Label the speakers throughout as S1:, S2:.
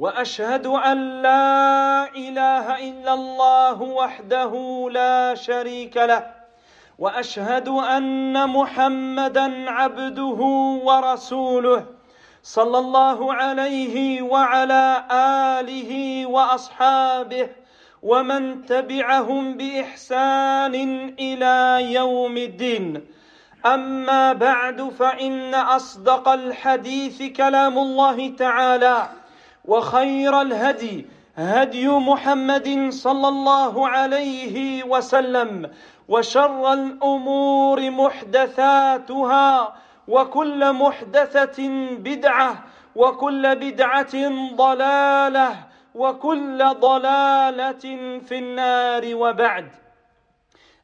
S1: وأشهد أن لا إله إلا الله وحده لا شريك له وأشهد أن محمدا عبده ورسوله صلى الله عليه وعلى آله وأصحابه ومن تبعهم بإحسان إلى يوم الدين. أما بعد فإن أصدق الحديث كلام الله تعالى. وخير الهدي هدي محمد صلى الله عليه وسلم وشر الأمور محدثاتها وكل محدثة بدعة وكل بدعة ضلالة وكل ضلالة في النار وبعد.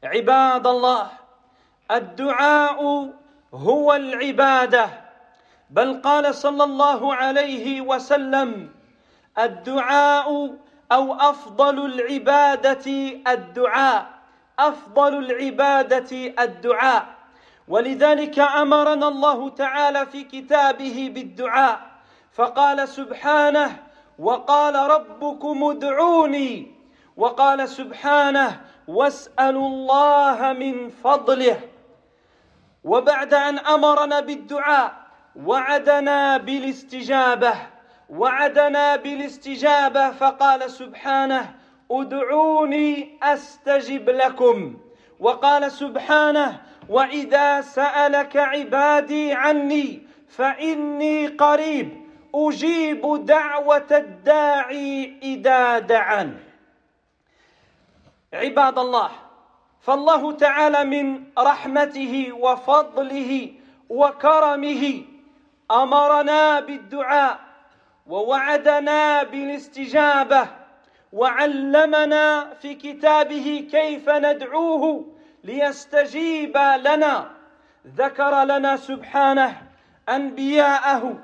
S1: عباد الله الدعاء هو العبادة. بل قال صلى الله عليه وسلم الدعاء أو أفضل العبادة الدعاء أفضل العبادة الدعاء. ولذلك أمرنا الله تعالى في كتابه بالدعاء فقال سبحانه وقال ربكم ادعوني وقال سبحانه واسألوا الله من فضله. وبعد أن أمرنا بالدعاء وعدنا بالاستجابة وعدنا بالاستجابة فقال سبحانه ادعوني أستجب لكم. وقال سبحانه وإذا سألك عبادي عني فإني قريب أجيب دعوة الداعي إذا دعان. عباد الله فالله تعالى من رحمته وفضله وكرمه أمرنا بالدعاء ووعدنا بالاستجابة وعلمنا في كتابه كيف ندعوه ليستجيب لنا. ذكر لنا سبحانه أنبياءه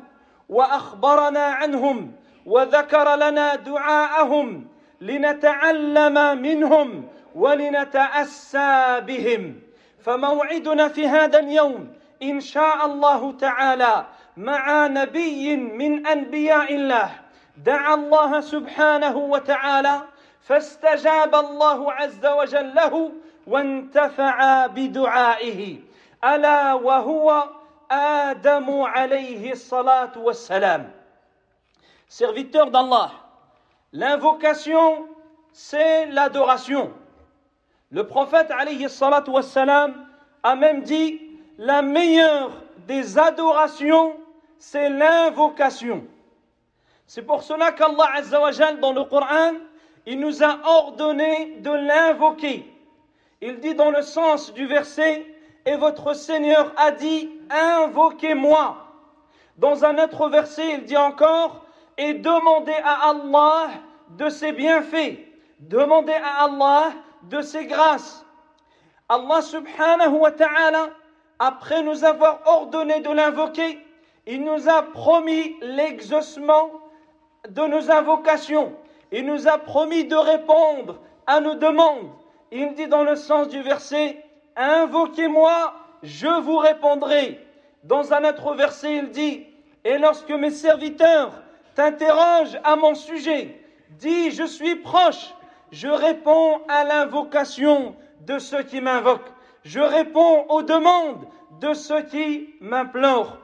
S1: وأخبرنا عنهم وذكر لنا دعاءهم لنتعلم منهم ولنتأسى بهم. فموعدنا في هذا اليوم إن شاء الله تعالى مع نبي من انبياء الله دعا الله سبحانه وتعالى فاستجاب الله عز وجل له وانتفع بدعائه الا وهو آدم عليه الصلاه والسلام serviteur d'Allah l'invocation c'est l'adoration le prophète alayhi salatu wassalam a même dit la meilleure des adorations c'est l'invocation. C'est pour cela qu'Allah Azzawajal dans le Coran, il nous a ordonné de l'invoquer. Il dit dans le sens du verset, et votre Seigneur a dit, invoquez-moi. Dans un autre verset, il dit encore, et demandez à Allah de ses bienfaits, demandez à Allah de ses grâces. Allah subhanahu wa ta'ala, après nous avoir ordonné de l'invoquer, il nous a promis l'exaucement de nos invocations. Il nous a promis de répondre à nos demandes. Il dit dans le sens du verset, Invoquez-moi, je vous répondrai. Dans un autre verset, il dit, Et lorsque mes serviteurs t'interrogent à mon sujet, dis, je suis proche, je réponds à l'invocation de ceux qui m'invoquent. Je réponds aux demandes de ceux qui m'implorent.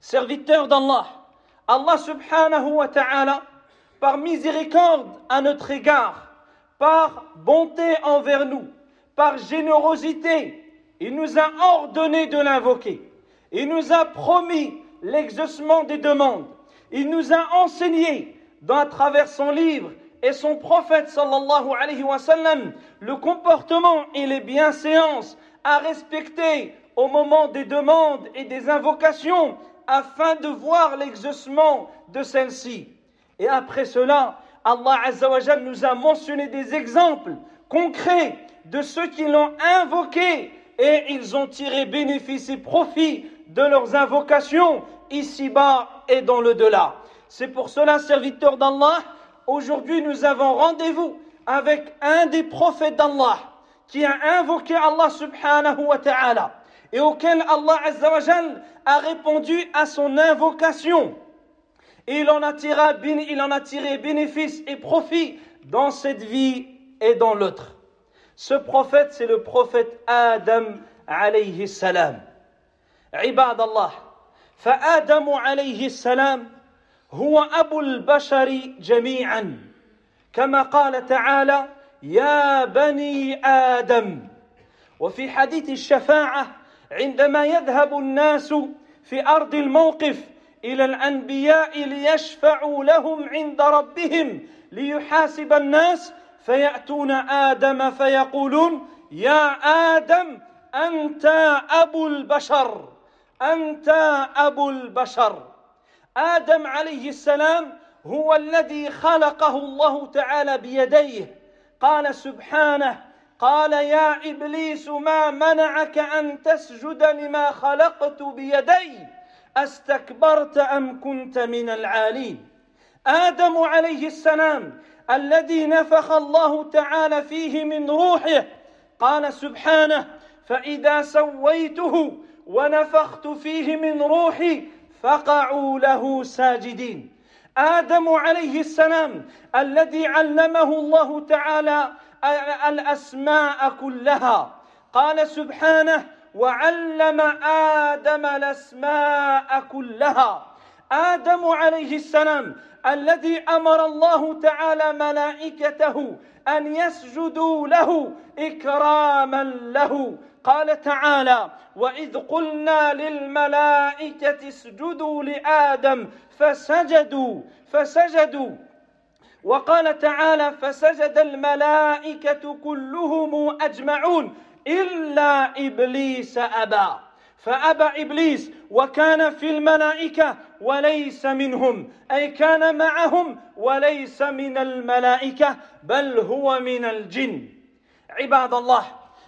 S1: Serviteur d'Allah, Allah subhanahu wa ta'ala, par miséricorde à notre égard, par bonté envers nous, par générosité, il nous a ordonné de l'invoquer. Il nous a promis l'exaucement des demandes. Il nous a enseigné, dans, à travers son livre et son prophète sallallahu alayhi wa sallam, le comportement et les bienséances à respecter au moment des demandes et des invocations afin de voir l'exaucement de celle-ci. Et après cela, Allah Azzawajal nous a mentionné des exemples concret de ceux qui l'ont invoqué et ils ont tiré bénéfice et profit de leurs invocations ici-bas et dans le delà. C'est pour cela, serviteurs d'Allah, aujourd'hui nous avons rendez-vous avec un des prophètes d'Allah qui a invoqué Allah subhanahu wa ta'ala et auquel Allah azawajal a répondu à son invocation. Et il en, a tiré, il en a tiré bénéfice et profit dans cette vie et dans l'autre. Ce prophète, c'est le prophète Adam alayhi salam. عباد الله فآدم عليه السلام هو أبو البشر جميعا كما قال تعالى يا بني آدم وفي حديث الشفاعة عندما يذهب الناس في أرض الموقف إلى الأنبياء ليشفعوا لهم عند ربهم ليحاسب الناس فيأتون آدم فيقولون يا آدم أنت أبو البشر أنت أبو البشر. آدم عليه السلام هو الذي خلقه الله تعالى بيديه. قال سبحانه قال يا إبليس ما منعك أن تسجد لما خلقت بيدي؟ أستكبرت أم كنت من العالين؟ آدم عليه السلام الذي نفخ الله تعالى فيه من روحه قال سبحانه فإذا سويته ونفخت فيه من روحي فقعوا له ساجدين. آدم عليه السلام الذي علمه الله تعالى الأسماء كلها. قال سبحانه وعلم آدم الأسماء كلها. آدم عليه السلام الذي أمر الله تعالى ملائكته أن يسجدوا له إكراما له. قال تعالى وإذ قلنا للملائكة اسجدوا لآدم فسجدوا فسجدوا. وقال تعالى فسجد الملائكة كلهم أجمعون إلا إبليس أبى. فأبى إبليس وكان في الملائكة وليس منهم أي كان معهم وليس من الملائكة بل هو من الجن. عباد الله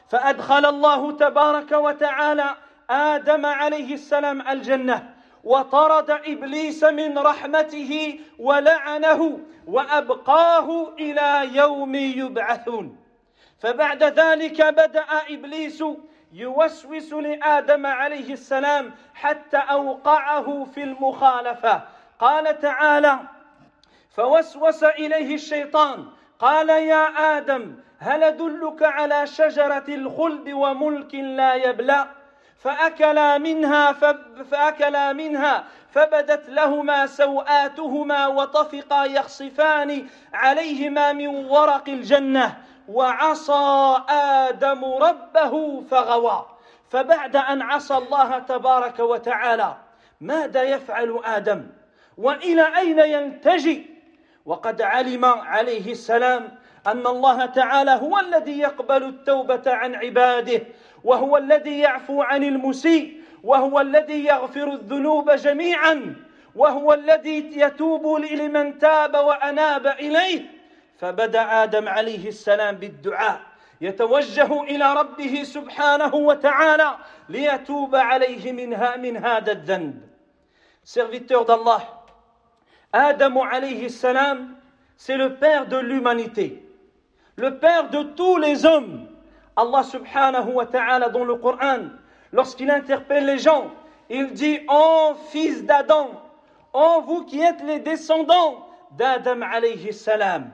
S1: فأدخل الله تبارك وتعالى آدم عليه السلام الجنة. وطرد إبليس من رحمته ولعنه وأبقاه إلى يوم يبعثون. فبعد ذلك بدأ إبليس يوسوس لآدم عليه السلام حتى أوقعه في المخالفة. قال تعالى فوسوس إليه الشيطان قال يا آدم هل أدلك على شجرة الخلد وملك لا يبلى فأكلا منها فأكلا منها فبدت لهما سوآتهما وطفقا يخصفان عليهما من ورق الجنة وعصى آدم ربه فغوى. فبعد أن عصى الله تبارك وتعالى ماذا يفعل آدم؟ وإلى أين ينتجي؟ وقد علم عليه السلام أن الله تعالى هو الذي يقبل التوبة عن عباده وهو الذي يعفو عن المسيء وهو الذي يغفر الذنوب جميعا وهو الذي يتوب لمن تاب وأناب إليه. فبدأ آدم عليه السلام بالدعاء يتوجه إلى ربه سبحانه وتعالى ليتوب عليه منها من هذا الذنب. Serviteur d'Allah Adam alayhi salam c'est le père de l'humanité. Le père de tous les hommes. Allah subhanahu wa ta'ala dans le Coran, lorsqu'il interpelle les gens, il dit Oh fils d'Adam, oh vous qui êtes les descendants d'Adam alayhi salam.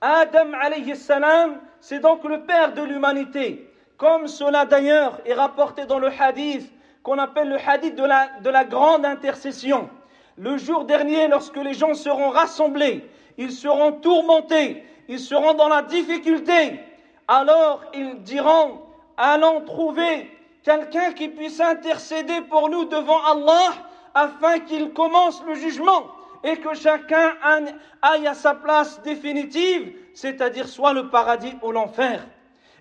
S1: Adam alayhi salam, c'est donc le père de l'humanité. Comme cela d'ailleurs est rapporté dans le hadith qu'on appelle le hadith de la, de la grande intercession. Le jour dernier, lorsque les gens seront rassemblés, ils seront tourmentés, ils seront dans la difficulté, alors ils diront, allons trouver quelqu'un qui puisse intercéder pour nous devant Allah afin qu'il commence le jugement et que chacun aille à sa place définitive, c'est-à-dire soit le paradis ou l'enfer.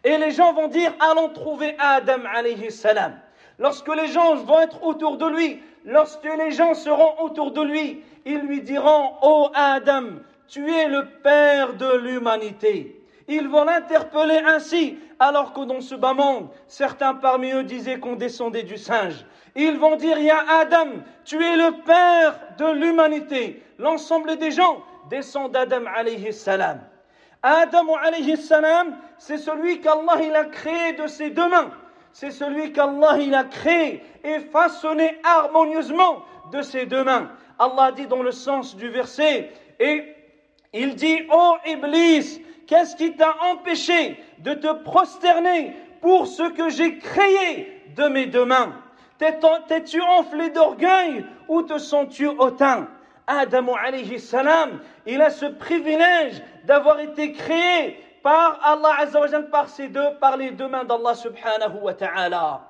S1: Et les gens vont dire, allons trouver Adam alayhi salam. Lorsque les gens vont être autour de lui, lorsque les gens seront autour de lui, ils lui diront, ô oh Adam, tu es le père de l'humanité. Ils vont l'interpeller ainsi, alors que dans ce bas monde, certains parmi eux disaient qu'on descendait du singe. Ils vont dire, Ya Adam, tu es le père de l'humanité. L'ensemble des gens descendent d'Adam alayhi salam. Adam alayhi salam, c'est celui qu'Allah il a créé de ses deux mains. C'est celui qu'Allah il a créé et façonné harmonieusement de ses deux mains. Allah dit dans le sens du verset, et il dit, oh Iblis, qu'est-ce qui t'a empêché de te prosterner pour ce que j'ai créé de mes deux mains? T'es-tu enflé d'orgueil ou te sens-tu hautain? Adam alayhi salam, il a ce privilège d'avoir été créé par Allah par ses deux, par les deux mains d'Allah subhanahu wa ta'ala.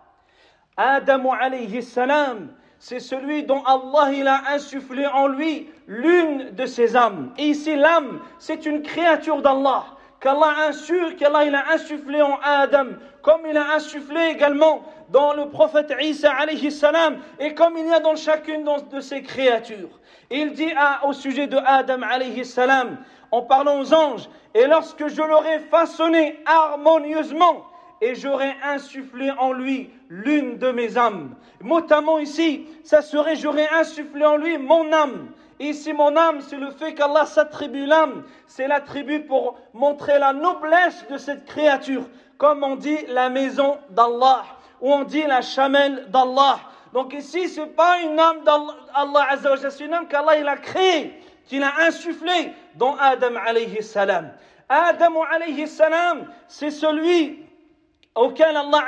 S1: Adam alayhi salam, c'est celui dont Allah il a insufflé en lui l'une de ses âmes. Et ici, l'âme, c'est une créature d'Allah qu'Allah a qu'Allah il a insufflé en Adam, comme il a insufflé également dans le prophète Isa alayhi salam, et comme il y a dans chacune de ses créatures. Il dit au sujet de Adam alayhi salam, en parlant aux anges, et lorsque je l'aurai façonné harmonieusement, et j'aurai insufflé en lui l'une de mes âmes. Notamment ici, ça serait j'aurais insufflé en lui mon âme. Ici, mon âme, c'est le fait qu'Allah s'attribue l'âme. C'est l'attribut pour montrer la noblesse de cette créature. Comme on dit la maison d'Allah, ou on dit la chamelle d'Allah. Donc ici, ce n'est pas une âme d'Allah c'est une âme qu'Allah a créée, qu'il a insufflé dans Adam alayhi salam. Adam alayhi salam, c'est celui auquel Allah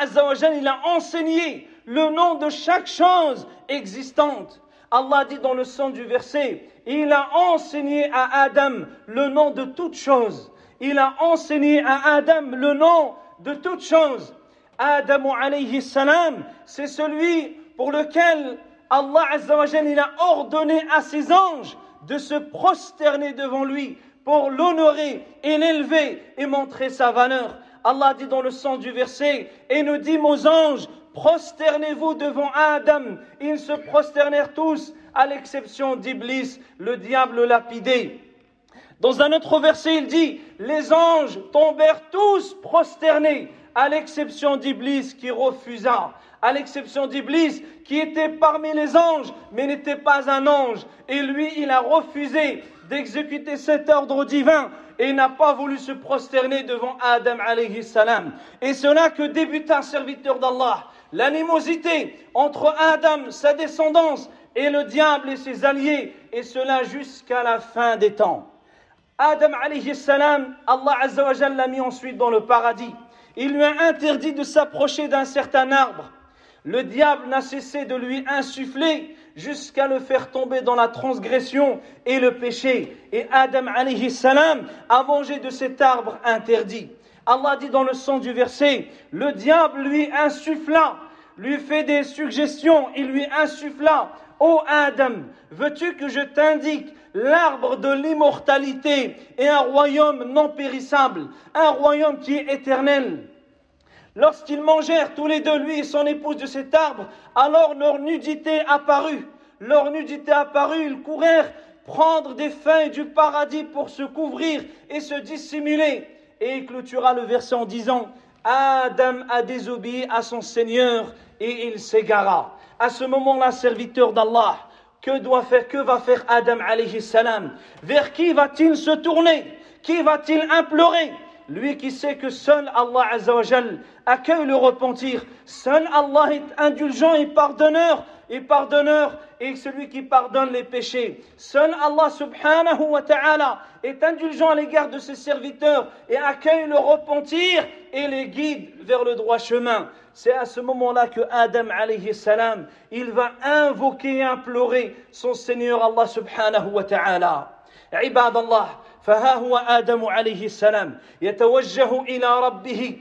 S1: il a enseigné le nom de chaque chose existante. Allah dit dans le sens du verset, il a enseigné à Adam le nom de toutes choses. Il a enseigné à Adam le nom de toutes choses. Adam alayhi salam, c'est celui pour lequel Allah Azzawajal il a ordonné à ses anges de se prosterner devant lui pour l'honorer et l'élever et montrer sa valeur. Allah dit dans le sens du verset, et nous dit aux anges, prosternez-vous devant Adam. Ils se prosternèrent tous, à l'exception d'Iblis, le diable lapidé. Dans un autre verset, il dit, les anges tombèrent tous prosternés, à l'exception d'Iblis qui refusa, à l'exception d'Iblis qui était parmi les anges, mais n'était pas un ange. Et lui, il a refusé d'exécuter cet ordre divin et n'a pas voulu se prosterner devant Adam alayhi salam. Et cela que débuta un serviteur d'Allah. L'animosité entre Adam, sa descendance, et le diable et ses alliés, et cela jusqu'à la fin des temps. Adam alayhi salam, Allah azawajal l'a mis ensuite dans le paradis. Il lui a interdit de s'approcher d'un certain arbre. Le diable n'a cessé de lui insuffler jusqu'à le faire tomber dans la transgression et le péché. Et Adam alayhi a mangé de cet arbre interdit. Allah dit dans le sens du verset, le diable lui insuffla, lui fait des suggestions, il lui insuffla, Ô Adam, veux-tu que je t'indique l'arbre de l'immortalité et un royaume non périssable, un royaume qui est éternel? Lorsqu'ils mangèrent tous les deux, lui et son épouse, de cet arbre, alors leur nudité apparut. Leur nudité apparut, ils courèrent prendre des feuilles du paradis pour se couvrir et se dissimuler. Et il clôtura le verset en disant, Adam a désobéi à son Seigneur et il s'égara. À ce moment-là, serviteur d'Allah, que doit faire, que va faire Adam alayhi salam? Vers qui va-t-il se tourner? Qui va-t-il implorer? lui qui sait que seul Allah Azzawajal accueille le repentir, seul Allah est indulgent et pardonneur, et pardonneur et celui qui pardonne les péchés. Seul Allah subhanahu wa ta'ala est indulgent à l'égard de ses serviteurs et accueille le repentir et les guide vers le droit chemin. C'est à ce moment-là que Adam alayhi salam, il va invoquer et implorer son Seigneur Allah subhanahu wa ta'ala. Ibad Allah, فها هو آدم عليه السلام يتوجه إلى ربه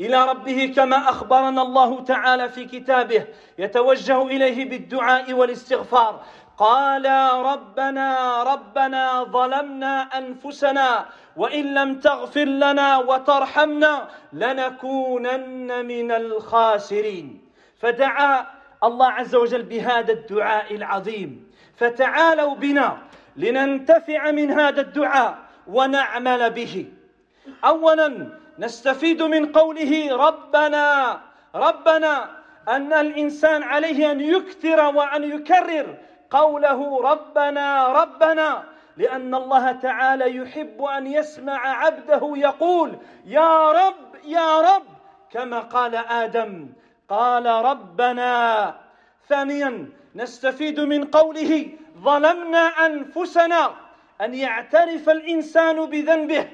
S1: إلى ربه كما أخبرنا الله تعالى في كتابه يتوجه إليه بالدعاء والاستغفار. قال ربنا ربنا ظلمنا أنفسنا وإن لم تغفر لنا وترحمنا لنكونن من الخاسرين. فدعا الله عز وجل بهذا الدعاء العظيم. فتعالوا بنا لننتفع من هذا الدعاء ونعمل به. اولا نستفيد من قوله ربنا ربنا أن الإنسان عليه أن يكثر وأن يكرر قوله ربنا ربنا لأن الله تعالى يحب أن يسمع عبده يقول يا رب يا رب كما قال آدم. قال ربنا. ثانيا نستفيد من قوله ظلمنا أنفسنا أن يعترف الإنسان بذنبه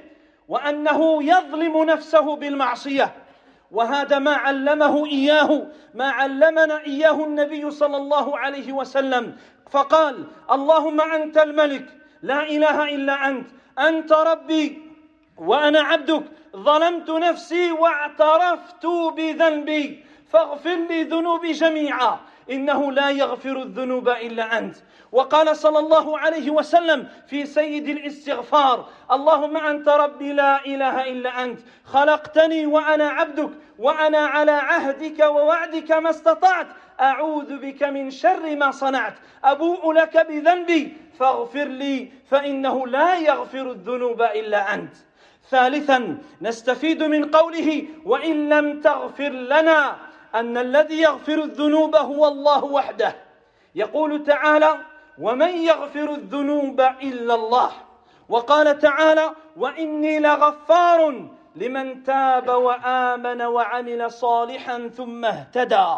S1: وأنه يظلم نفسه بالمعصية. وهذا ما علمه إياه ما علمنا إياه النبي صلى الله عليه وسلم. فقال اللهم أنت الملك لا إله إلا أنت أنت ربي وأنا عبدك ظلمت نفسي واعترفت بذنبي فاغفر لي ذنوبي جميعا. إنه لا يغفر الذنوب إلا أنت. وقال صلى الله عليه وسلم في سيد الإستغفار اللهم أنت ربي لا إله إلا أنت خلقتني وأنا عبدك وأنا على عهدك ووعدك ما استطعت. أعوذ بك من شر ما صنعت. أبوء لك بذنبي فاغفر لي فإنه لا يغفر الذنوب إلا أنت. ثالثا نستفيد من قوله وإن لم تغفر لنا. أن الذي يغفر الذنوب هو الله وحده. يقول تعالى ومن يغفر الذنوب إلا الله؟ وقال تعالى وإني لغفار لمن تاب وآمن وعمل صالحا ثم اهتدى.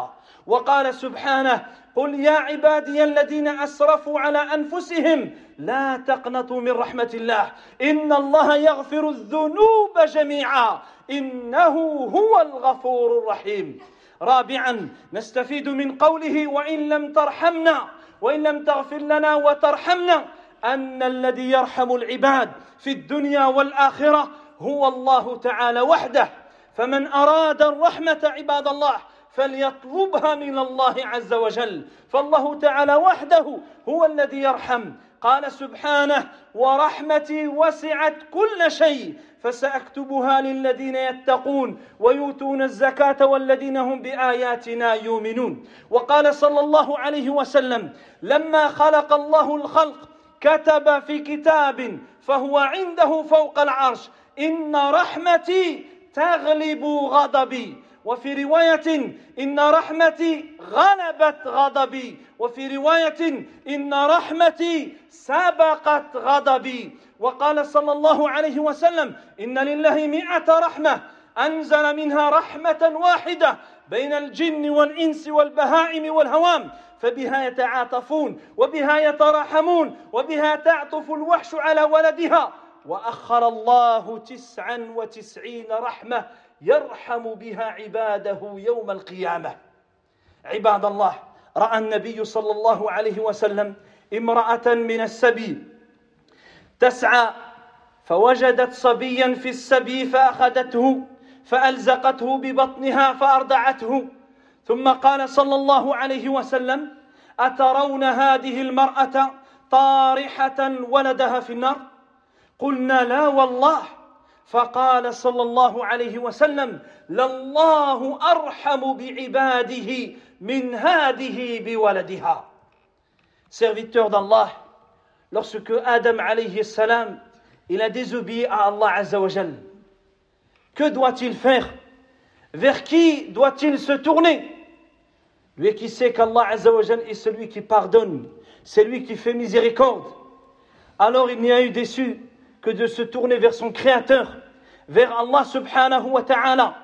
S1: وقال سبحانه قل يا عبادي الذين أسرفوا على أنفسهم لا تقنطوا من رحمة الله. إن الله يغفر الذنوب جميعا. إنه هو الغفور الرحيم. رابعا نستفيد من قوله وإن لم ترحمنا وإن لم تغفر لنا وترحمنا أن الذي يرحم العباد في الدنيا والآخرة هو الله تعالى وحده. فمن أراد الرحمة عباد الله فليطلبها من الله عز وجل. فالله تعالى وحده هو الذي يرحم قال سبحانه ورحمتي وسعت كل شيء فسأكتبها للذين يتقون ويؤتون الزكاة والذين هم بآياتنا يؤمنون. وقال صلى الله عليه وسلم لما خلق الله الخلق كتب في كتاب فهو عنده فوق العرش إن رحمتي تغلب غضبي. وفي رواية إن رحمتي غلبت غضبي وفي رواية إن رحمتي سبقت غضبي. وقال صلى الله عليه وسلم إن لله مئة رحمة أنزل منها رحمة واحدة بين الجن والإنس والبهائم والهوام فبها يتعاطفون وبها يتراحمون وبها تعطف الوحش على ولدها. وأخر الله تسعا وتسعين رحمة يرحم بها عباده يوم القيامة. عباد الله رأى النبي صلى الله عليه وسلم امرأة من السبي تسعى فوجدت صبيا في السبي فأخذته فألزقته ببطنها فأرضعته ثم قال صلى الله عليه وسلم أترون هذه المرأة طارحة ولدها في النار؟ قلنا لا والله. فقال صلى الله عليه وسلم لله ارحم بعباده من هذه بولدها serviteur d'Allah lorsque Adam alayhi salam il a désobéi à Allah azza wa jal que doit-il faire vers qui doit-il se tourner lui qui sait qu'Allah azza wa jal est celui qui pardonne c'est lui qui fait miséricorde alors il n'y a eu déçu que de se tourner vers son créateur vers Allah subhanahu wa ta'ala.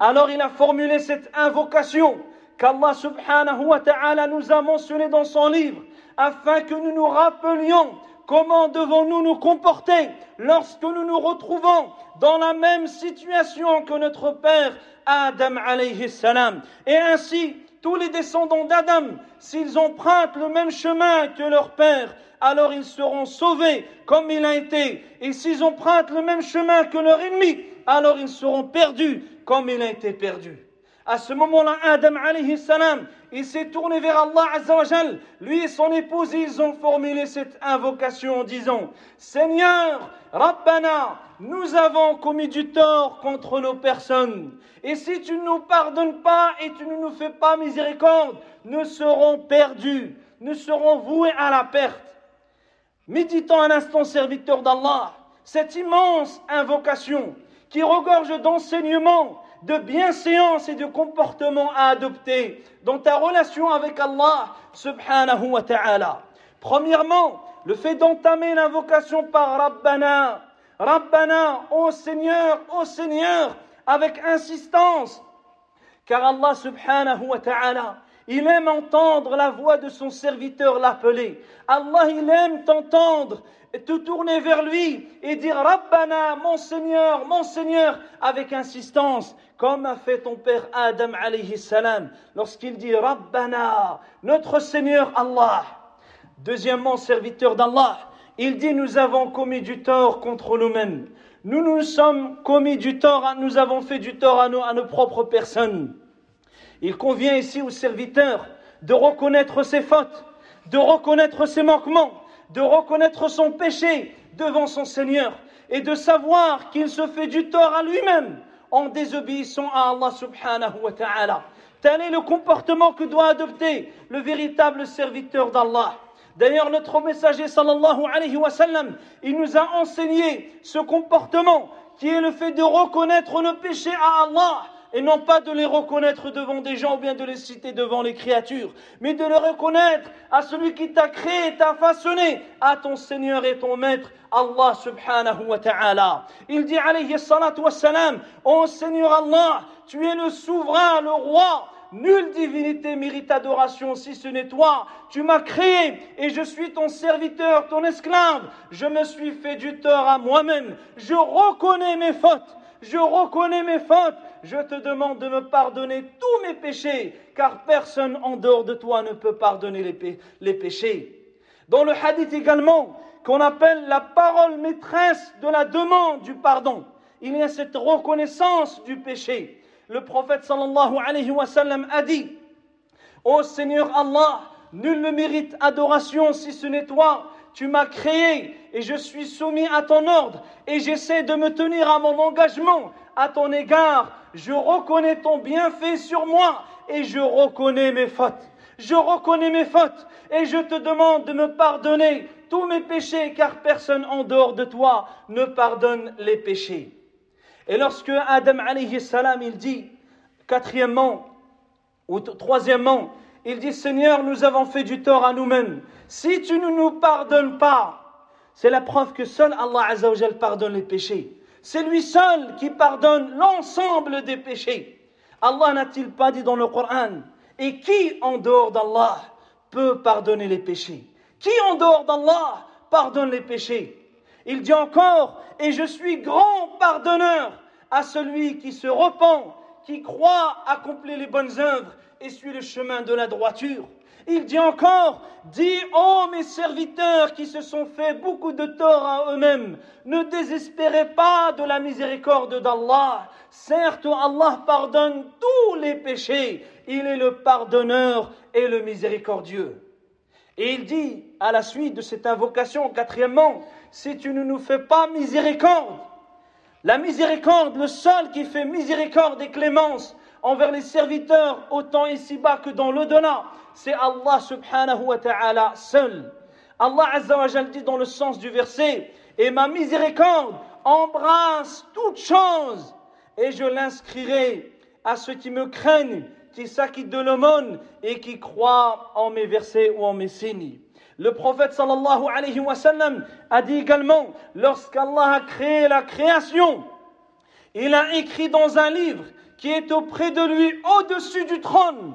S1: Alors il a formulé cette invocation qu'Allah subhanahu wa ta'ala nous a mentionnée dans son livre afin que nous nous rappelions comment devons-nous nous comporter lorsque nous nous retrouvons dans la même situation que notre père Adam alayhi salam. Et ainsi, tous les descendants d'Adam, s'ils empruntent le même chemin que leur père, alors ils seront sauvés comme il a été. Et s'ils empruntent le même chemin que leur ennemi, alors ils seront perdus comme il a été perdu. À ce moment-là, Adam alayhi salam, il s'est tourné vers Allah azawajal. Lui et son épouse, ils ont formulé cette invocation en disant, Seigneur, Rabbana, nous avons commis du tort contre nos personnes. Et si tu ne nous pardonnes pas et tu ne nous fais pas miséricorde, nous serons perdus, nous serons voués à la perte. Méditons un instant, serviteur d'Allah, cette immense invocation qui regorge d'enseignements, de bienséance et de comportements à adopter dans ta relation avec Allah subhanahu wa ta'ala. Premièrement, le fait d'entamer l'invocation par Rabbana, Rabbana, ô Seigneur, ô Seigneur, avec insistance, car Allah subhanahu wa ta'ala, il aime entendre la voix de son serviteur l'appeler. Allah, il aime t'entendre te tourner vers lui et dire Rabbana, mon Seigneur, mon Seigneur, avec insistance, comme a fait ton père Adam alayhi salam, lorsqu'il dit Rabbana, notre Seigneur Allah. Deuxièmement, serviteur d'Allah, il dit Nous avons commis du tort contre nous-mêmes. Nous nous sommes commis du tort, nous avons fait du tort à, à nos propres personnes. Il convient ici au serviteur de reconnaître ses fautes, de reconnaître ses manquements, de reconnaître son péché devant son Seigneur et de savoir qu'il se fait du tort à lui-même en désobéissant à Allah subhanahu wa ta'ala. Tel est le comportement que doit adopter le véritable serviteur d'Allah. D'ailleurs, notre messager sallallahu alayhi wa sallam, il nous a enseigné ce comportement qui est le fait de reconnaître le péché à Allah et non pas de les reconnaître devant des gens ou bien de les citer devant les créatures, mais de les reconnaître à celui qui t'a créé, t'a façonné, à ton Seigneur et ton Maître, Allah subhanahu wa ta'ala. Il dit alayhi salatu wa salam, Ô Seigneur Allah, tu es le souverain, le roi, Nulle divinité mérite adoration si ce n'est toi. Tu m'as créé et je suis ton serviteur, ton esclave. Je me suis fait du tort à moi-même. Je reconnais mes fautes. Je reconnais mes fautes. Je te demande de me pardonner tous mes péchés, car personne en dehors de toi ne peut pardonner les, péchés. Dans le hadith également, qu'on appelle la parole maîtresse de la demande du pardon, il y a cette reconnaissance du péché le prophète sallallahu alayhi wa sallam a dit Ô Seigneur Allah, nul ne mérite adoration si ce n'est toi. Tu m'as créé et je suis soumis à ton ordre et j'essaie de me tenir à mon engagement à ton égard. Je reconnais ton bienfait sur moi et je reconnais mes fautes. Je reconnais mes fautes et je te demande de me pardonner tous mes péchés car personne en dehors de toi ne pardonne les péchés. Et lorsque Adam alayhi il dit, quatrièmement, ou troisièmement, il dit, Seigneur, nous avons fait du tort à nous-mêmes. Si tu ne nous pardonnes pas, c'est la preuve que seul Allah Azzawajal pardonne les péchés. C'est lui seul qui pardonne l'ensemble des péchés. Allah n'a-t-il pas dit dans le Coran Et qui en dehors d'Allah peut pardonner les péchés? Qui en dehors d'Allah pardonne les péchés? Il dit encore, et je suis grand pardonneur à celui qui se repent, qui croit accomplir les bonnes œuvres et suit le chemin de la droiture. Il dit encore, dis, ô mes serviteurs qui se sont fait beaucoup de tort à eux-mêmes, ne désespérez pas de la miséricorde d'Allah. Certes, Allah pardonne tous les péchés. Il est le pardonneur et le miséricordieux. Et il dit, à la suite de cette invocation, quatrièmement, si tu ne nous fais pas miséricorde. La miséricorde, le seul qui fait miséricorde et clémence envers les serviteurs, autant ici-bas que dans l'au-delà, c'est Allah subhanahu wa ta'ala seul. Allah azza wa dit dans le sens du verset, et ma miséricorde embrasse toute chose, et je l'inscrirai à ceux qui me craignent, qui s'acquittent de l'aumône et qui croient en mes versets ou en mes signes. Le prophète sallallahu alayhi wa sallam a dit également, lorsqu'Allah a créé la création, il a écrit dans un livre qui est auprès de lui au-dessus du trône,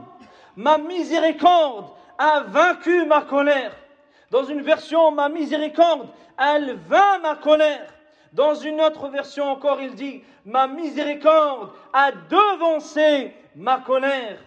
S1: ma miséricorde a vaincu ma colère. Dans une version, ma miséricorde, elle vainc ma colère. Dans une autre version encore, il dit, ma miséricorde a devancé ma colère.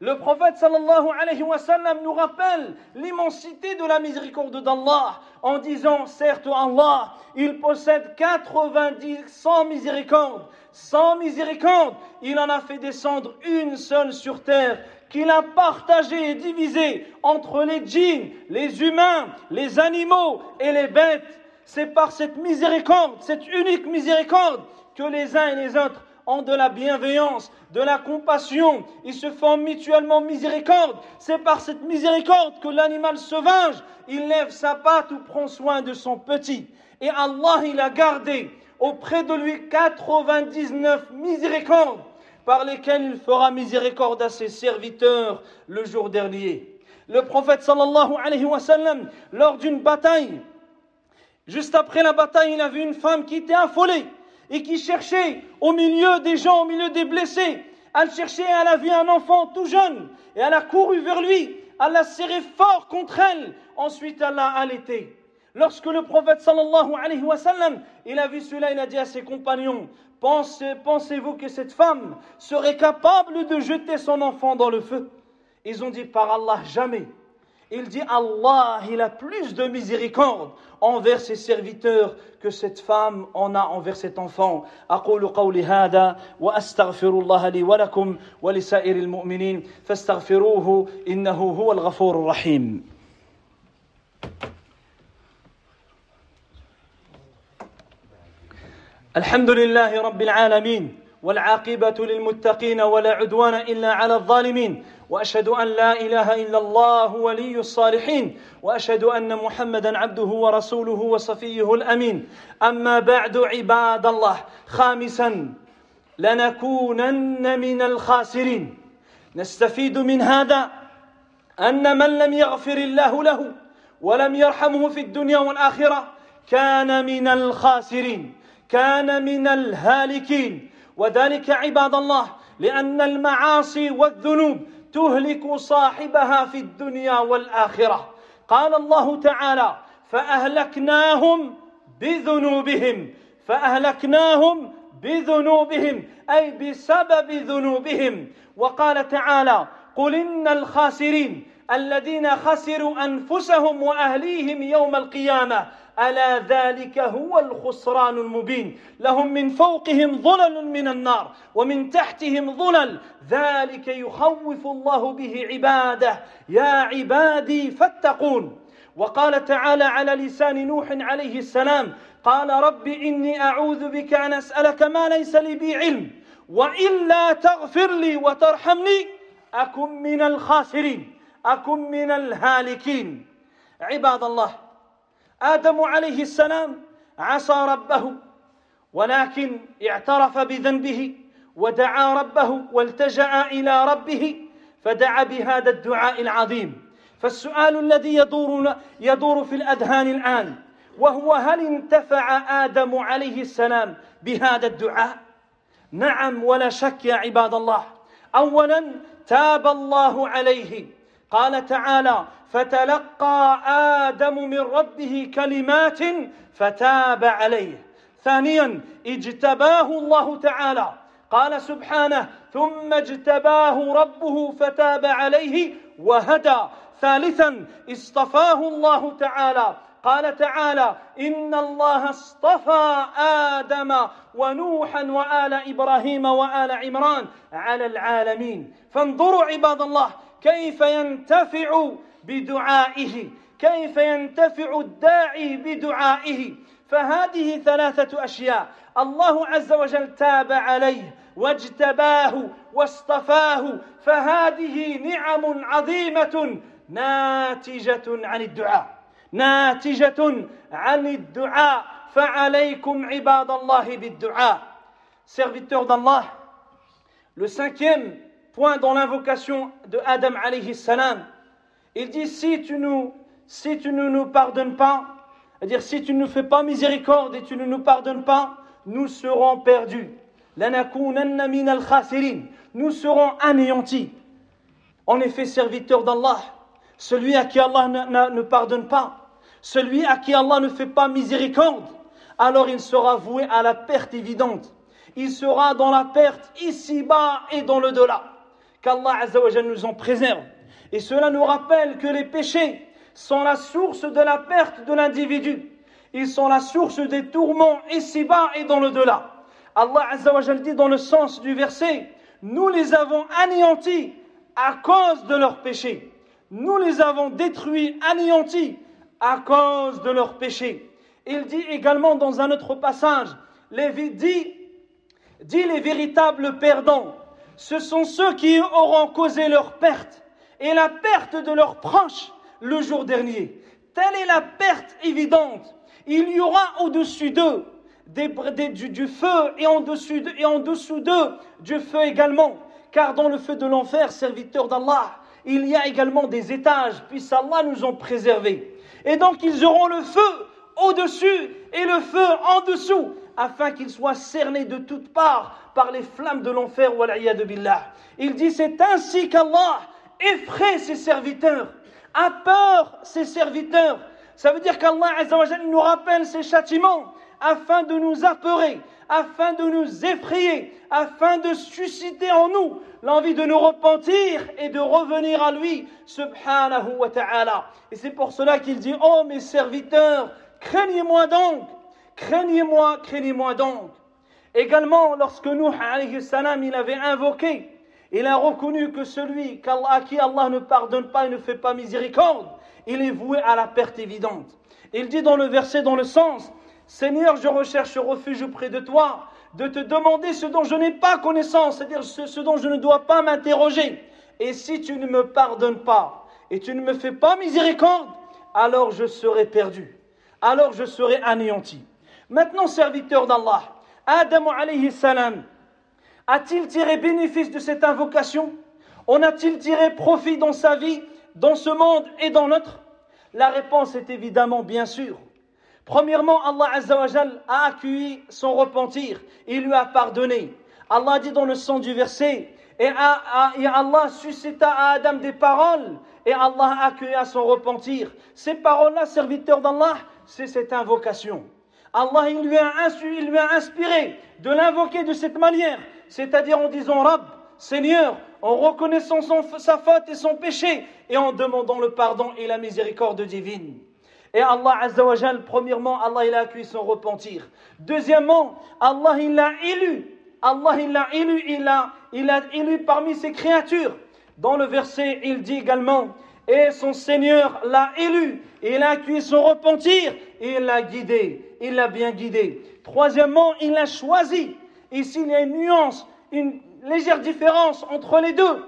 S1: Le prophète sallallahu alayhi wa sallam nous rappelle l'immensité de la miséricorde d'Allah en disant, certes Allah, il possède 90, 100 miséricordes, 100 miséricordes, il en a fait descendre une seule sur terre, qu'il a partagée et divisée entre les djinns, les humains, les animaux et les bêtes. C'est par cette miséricorde, cette unique miséricorde, que les uns et les autres ont de la bienveillance, de la compassion, ils se font mutuellement miséricorde. C'est par cette miséricorde que l'animal sauvage, il lève sa patte ou prend soin de son petit. Et Allah, il a gardé auprès de lui 99 miséricordes par lesquelles il fera miséricorde à ses serviteurs le jour dernier. Le prophète sallallahu alayhi wa sallam, lors d'une bataille, juste après la bataille, il a vu une femme qui était affolée et qui cherchait au milieu des gens, au milieu des blessés. Elle cherchait, elle a vu un enfant tout jeune et elle a couru vers lui. Elle l'a serré fort contre elle. Ensuite, elle l'a allaité. Lorsque le prophète sallallahu alayhi wa sallam, il a vu cela, il a dit à ses compagnons, pensez, pensez-vous que cette femme serait capable de jeter son enfant dans le feu Ils ont dit par Allah, jamais. Il dit Allah, il a plus de miséricorde envers ses serviteurs que cette femme en a envers cet enfant. أقول قولي هذا وأستغفر الله لي ولكم ولسائر المؤمنين فاستغفروه إنه هو الغفور الرحيم. الحمد لله رب العالمين والعاقبة للمتقين ولا عدوان إلا على الظالمين وأشهد أن لا إله إلا الله ولي الصالحين وأشهد أن محمدا عبده ورسوله وصفيه الأمين. أما بعد عباد الله خامسا لنكونن من الخاسرين. نستفيد من هذا أن من لم يغفر الله له ولم يرحمه في الدنيا والآخرة كان من الخاسرين. كان من الهالكين. وذلك عباد الله لأن المعاصي والذنوب تهلك صاحبها في الدنيا والآخرة. قال الله تعالى فأهلكناهم بذنوبهم فأهلكناهم بذنوبهم أي بسبب ذنوبهم. وقال تعالى قل إن الخاسرين الذين خسروا أنفسهم وأهليهم يوم القيامة ألا ذلك هو الخسران المبين. لهم من فوقهم ظلل من النار ومن تحتهم ظلل. ذلك يخوف الله به عباده. يا عبادي فاتقون. وقال تعالى على لسان نوح عليه السلام قال رب إني أعوذ بك أن أسألك ما ليس لي به علم وإلا تغفر لي وترحمني. أكن من الخاسرين أكن من الهالكين. عباد الله آدم عليه السلام عصى ربه ولكن اعترف بذنبه ودعا ربه والتجأ إلى ربه فدعا بهذا الدعاء العظيم. فالسؤال الذي يدور يدور في الأذهان الآن وهو هل انتفع آدم عليه السلام بهذا الدعاء؟ نعم ولا شك يا عباد الله. اولا تاب الله عليه قال تعالى فتلقى آدم من ربه كلمات فتاب عليه. ثانيا اجتباه الله تعالى. قال سبحانه ثم اجتباه ربه فتاب عليه وهدى. ثالثا اصطفاه الله تعالى. قال تعالى إن الله اصطفى آدم ونوحا وآل إبراهيم وآل عمران على العالمين. فانظروا عباد الله كيف ينتفع بدعائه؟ كيف ينتفع الداعي بدعائه؟ فهذه ثلاثة أشياء. الله عز وجل تاب عليه واجتباه واصطفاه فهذه نعم عظيمة ناتجة عن الدعاء. ناتجة عن الدعاء. فعليكم عباد الله بالدعاء. Serviteurs d'Allah le cinquième point dans l'invocation de Adam alayhi salam. Il dit si tu nous ne nous pardonnes pas c'est-à-dire si tu ne nous fais pas miséricorde et tu ne nous pardonnes pas nous serons perdus. Nous serons anéantis. En effet serviteurs d'Allah celui à qui Allah ne pardonne pas celui à qui Allah ne fait pas miséricorde alors il sera voué à la perte évidente. Il sera dans la perte ici-bas et dans le delà qu'Allah nous en préserve et cela nous rappelle que les péchés sont la source de la perte de l'individu ils sont la source des tourments ici-bas et dans le delà Allah Azzawajal dit dans le sens du verset, nous les avons anéantis à cause de leurs péchés. Nous les avons détruits, anéantis à cause de leurs péchés. Il dit également dans un autre passage, Lévi dit, dit les véritables perdants, ce sont ceux qui auront causé leur perte et la perte de leurs proches le jour dernier. Telle est la perte évidente. Il y aura au-dessus d'eux du, feu et en dessous d'eux du feu également. Car dans le feu de l'enfer, serviteur d'Allah, il y a également des étages, puisse Allah nous en préserver. Et donc ils auront le feu au-dessus et le feu en dessous, afin qu'ils soient cernés de toutes parts par les flammes de l'enfer. billah. Il dit c'est ainsi qu'Allah effraie ses serviteurs, a peur ses serviteurs. Ça veut dire qu'Allah nous rappelle ses châtiments afin de nous apeurer, afin de nous effrayer, afin de susciter en nous l'envie de nous repentir et de revenir à lui, subhanahu wa ta'ala. Et c'est pour cela qu'il dit, oh mes serviteurs, craignez-moi donc, craignez-moi, craignez-moi donc. Également, lorsque Nuh, il avait invoqué, il a reconnu que celui à qui Allah ne pardonne pas et ne fait pas miséricorde, il est voué à la perte évidente. Il dit dans le verset, dans le sens, Seigneur, je recherche refuge auprès de toi, de te demander ce dont je n'ai pas connaissance, c'est-à-dire ce, dont je ne dois pas m'interroger. Et si tu ne me pardonnes pas et tu ne me fais pas miséricorde, alors je serai perdu, alors je serai anéanti. Maintenant, serviteur d'Allah, Adam alayhi salam, a-t-il tiré bénéfice de cette invocation? On a-t-il tiré profit dans sa vie, dans ce monde et dans l'autre? La réponse est évidemment bien sûr. Premièrement, Allah Azzawajal a accueilli son repentir. Il lui a pardonné. Allah dit dans le sens du verset, et, Allah suscita à Adam des paroles, et Allah a accueilli son repentir. Ces paroles-là, serviteurs d'Allah, c'est cette invocation. Allah, il lui, a, inspiré de l'invoquer de cette manière, c'est-à-dire en disant Rab, Seigneur, en reconnaissant sa faute et son péché, et en demandant le pardon et la miséricorde divine. Et Allah Azzawajal, premièrement, Allah il a accueilli son repentir. Deuxièmement, Allah il l'a élu. Allah il l'a élu, il il a élu parmi ses créatures. Dans le verset, il dit également, et son Seigneur l'a élu, il a accueilli son repentir, et il l'a guidé, il l'a bien guidé. Troisièmement, il l'a choisi. Ici, il y a une nuance, une légère différence entre les deux.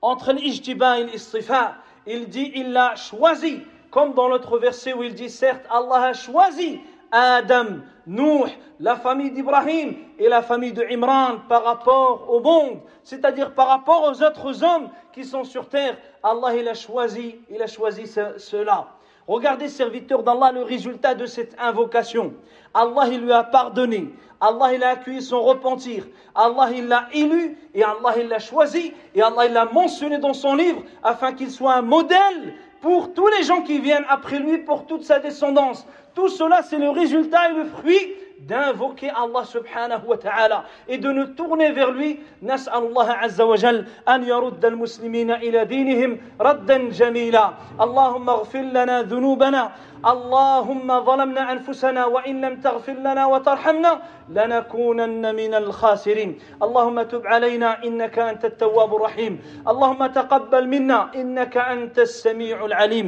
S1: Entre l'ijtiba et l'istifa. Il dit, il l'a choisi. Comme dans l'autre verset où il dit, certes, Allah a choisi Adam, Nuh, la famille d'Ibrahim et la famille de Imran par rapport au monde, c'est-à-dire par rapport aux autres hommes qui sont sur terre. Allah, il a choisi, il a choisi cela. Regardez, serviteur d'Allah, le résultat de cette invocation. Allah, il lui a pardonné. Allah, il a accueilli son repentir. Allah, il l'a élu et Allah, il l'a choisi. Et Allah, il l'a mentionné dans son livre afin qu'il soit un modèle pour tous les gens qui viennent après lui, pour toute sa descendance. Tout cela, c'est le résultat et le fruit d'invoquer Allah subhanahu wa ta'ala et de nous tourner vers lui. نسأل الله عز وجل أن يرد المسلمين إلى دينهم ردا جميلا اللهم اغفر لنا ذنوبنا اللهم ظلمنا أنفسنا وإن لم تغفر لنا وترحمنا لنكونن من الخاسرين اللهم تب علينا إنك أنت التواب الرحيم اللهم تقبل منا إنك أنت السميع العليم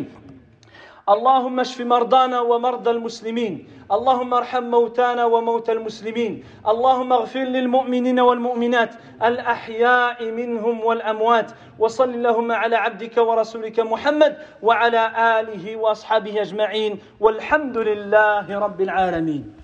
S1: اللهم اشف مرضانا ومرضى المسلمين. اللهم ارحم موتانا وموتى المسلمين. اللهم اغفر للمؤمنين والمؤمنات. الأحياء منهم والأموات. وصل اللهم على عبدك ورسولك محمد وعلى آله وأصحابه أجمعين. والحمد لله رب العالمين.